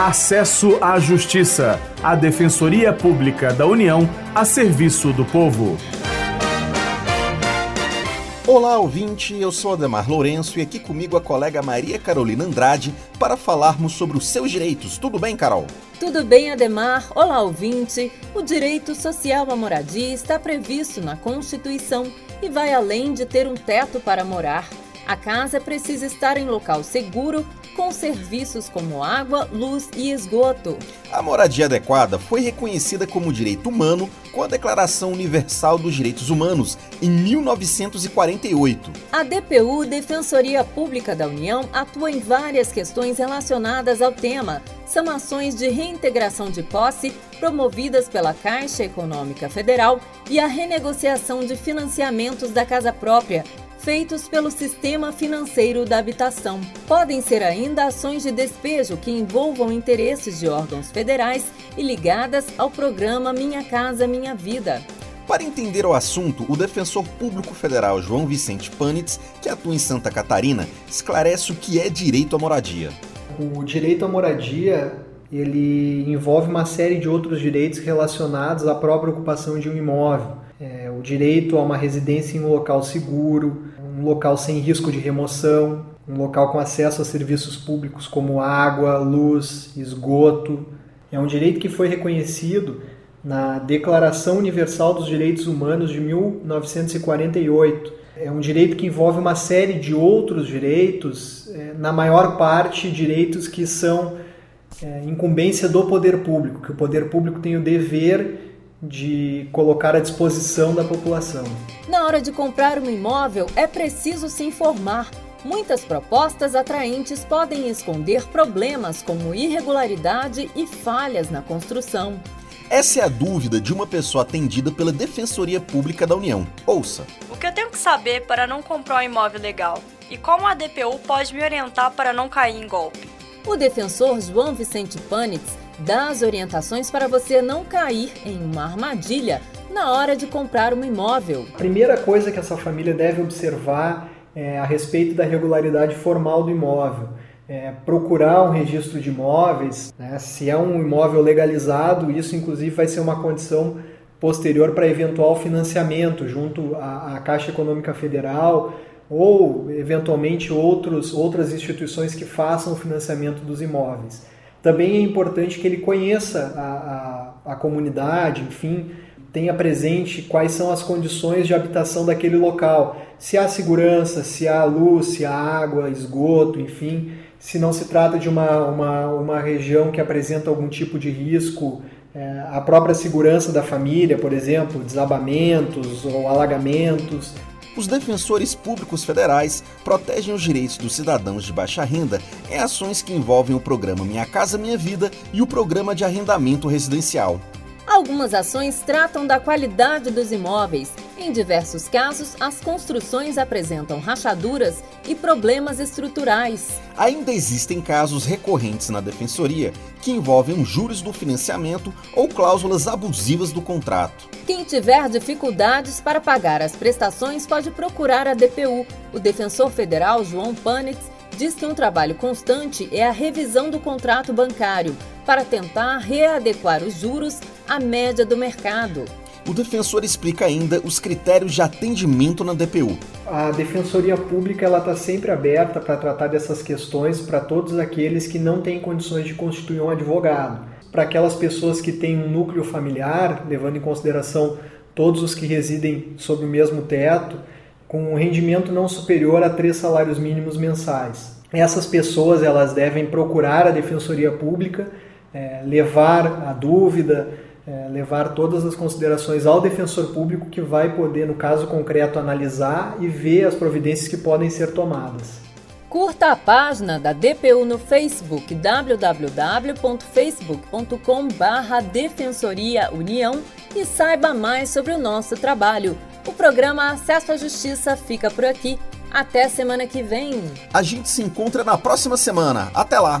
Acesso à Justiça, a Defensoria Pública da União a serviço do povo. Olá, ouvinte, eu sou Ademar Lourenço e aqui comigo a colega Maria Carolina Andrade para falarmos sobre os seus direitos. Tudo bem, Carol? Tudo bem, Ademar? Olá, ouvinte. O direito social à moradia está previsto na Constituição e vai além de ter um teto para morar. A casa precisa estar em local seguro, com serviços como água, luz e esgoto. A moradia adequada foi reconhecida como direito humano com a Declaração Universal dos Direitos Humanos em 1948. A DPU, Defensoria Pública da União, atua em várias questões relacionadas ao tema. São ações de reintegração de posse promovidas pela Caixa Econômica Federal e a renegociação de financiamentos da casa própria, feitos pelo Sistema Financeiro da Habitação. Podem ser ainda ações de despejo que envolvam interesses de órgãos federais e ligadas ao programa Minha Casa Minha Vida. Para entender o assunto, o defensor público federal João Vicente Panitz, que atua em Santa Catarina, esclarece o que é direito à moradia. O direito à moradia ele envolve uma série de outros direitos relacionados à própria ocupação de um imóvel. O direito a uma residência em um local seguro, um local sem risco de remoção, um local com acesso a serviços públicos como água, luz, esgoto. É um direito que foi reconhecido na Declaração Universal dos Direitos Humanos de 1948. É um direito que envolve uma série de outros direitos, é, na maior parte direitos que são é, incumbência do poder público, que o poder público tem o dever de colocar à disposição da população. Na hora de comprar um imóvel, é preciso se informar. Muitas propostas atraentes podem esconder problemas como irregularidade e falhas na construção. Essa é a dúvida de uma pessoa atendida pela Defensoria Pública da União. Ouça. O que eu tenho que saber para não comprar um imóvel legal? E como a DPU pode me orientar para não cair em golpe? O defensor João Vicente Panitz dá as orientações para você não cair em uma armadilha na hora de comprar um imóvel. A primeira coisa que essa família deve observar é a respeito da regularidade formal do imóvel. É procurar um registro de imóveis, né? se é um imóvel legalizado, isso inclusive vai ser uma condição posterior para eventual financiamento junto à, à Caixa Econômica Federal ou eventualmente outros, outras instituições que façam o financiamento dos imóveis. Também é importante que ele conheça a, a, a comunidade, enfim, tenha presente quais são as condições de habitação daquele local. Se há segurança, se há luz, se há água, esgoto, enfim. Se não se trata de uma, uma, uma região que apresenta algum tipo de risco, é, a própria segurança da família, por exemplo, desabamentos ou alagamentos os defensores públicos federais protegem os direitos dos cidadãos de baixa renda em ações que envolvem o programa Minha Casa Minha Vida e o programa de arrendamento residencial. Algumas ações tratam da qualidade dos imóveis. Em diversos casos, as construções apresentam rachaduras e problemas estruturais. Ainda existem casos recorrentes na defensoria que envolvem juros do financiamento ou cláusulas abusivas do contrato. Quem tiver dificuldades para pagar as prestações pode procurar a DPU. O defensor federal João Panitz diz que um trabalho constante é a revisão do contrato bancário para tentar readequar os juros à média do mercado. O defensor explica ainda os critérios de atendimento na DPU. A Defensoria Pública ela está sempre aberta para tratar dessas questões para todos aqueles que não têm condições de constituir um advogado. Para aquelas pessoas que têm um núcleo familiar, levando em consideração todos os que residem sob o mesmo teto, com um rendimento não superior a três salários mínimos mensais. Essas pessoas elas devem procurar a Defensoria Pública é, levar a dúvida, é, levar todas as considerações ao defensor público que vai poder, no caso concreto, analisar e ver as providências que podem ser tomadas. Curta a página da DPU no Facebook www.facebook.com/barra Defensoria União e saiba mais sobre o nosso trabalho. O programa Acesso à Justiça fica por aqui. Até semana que vem. A gente se encontra na próxima semana. Até lá.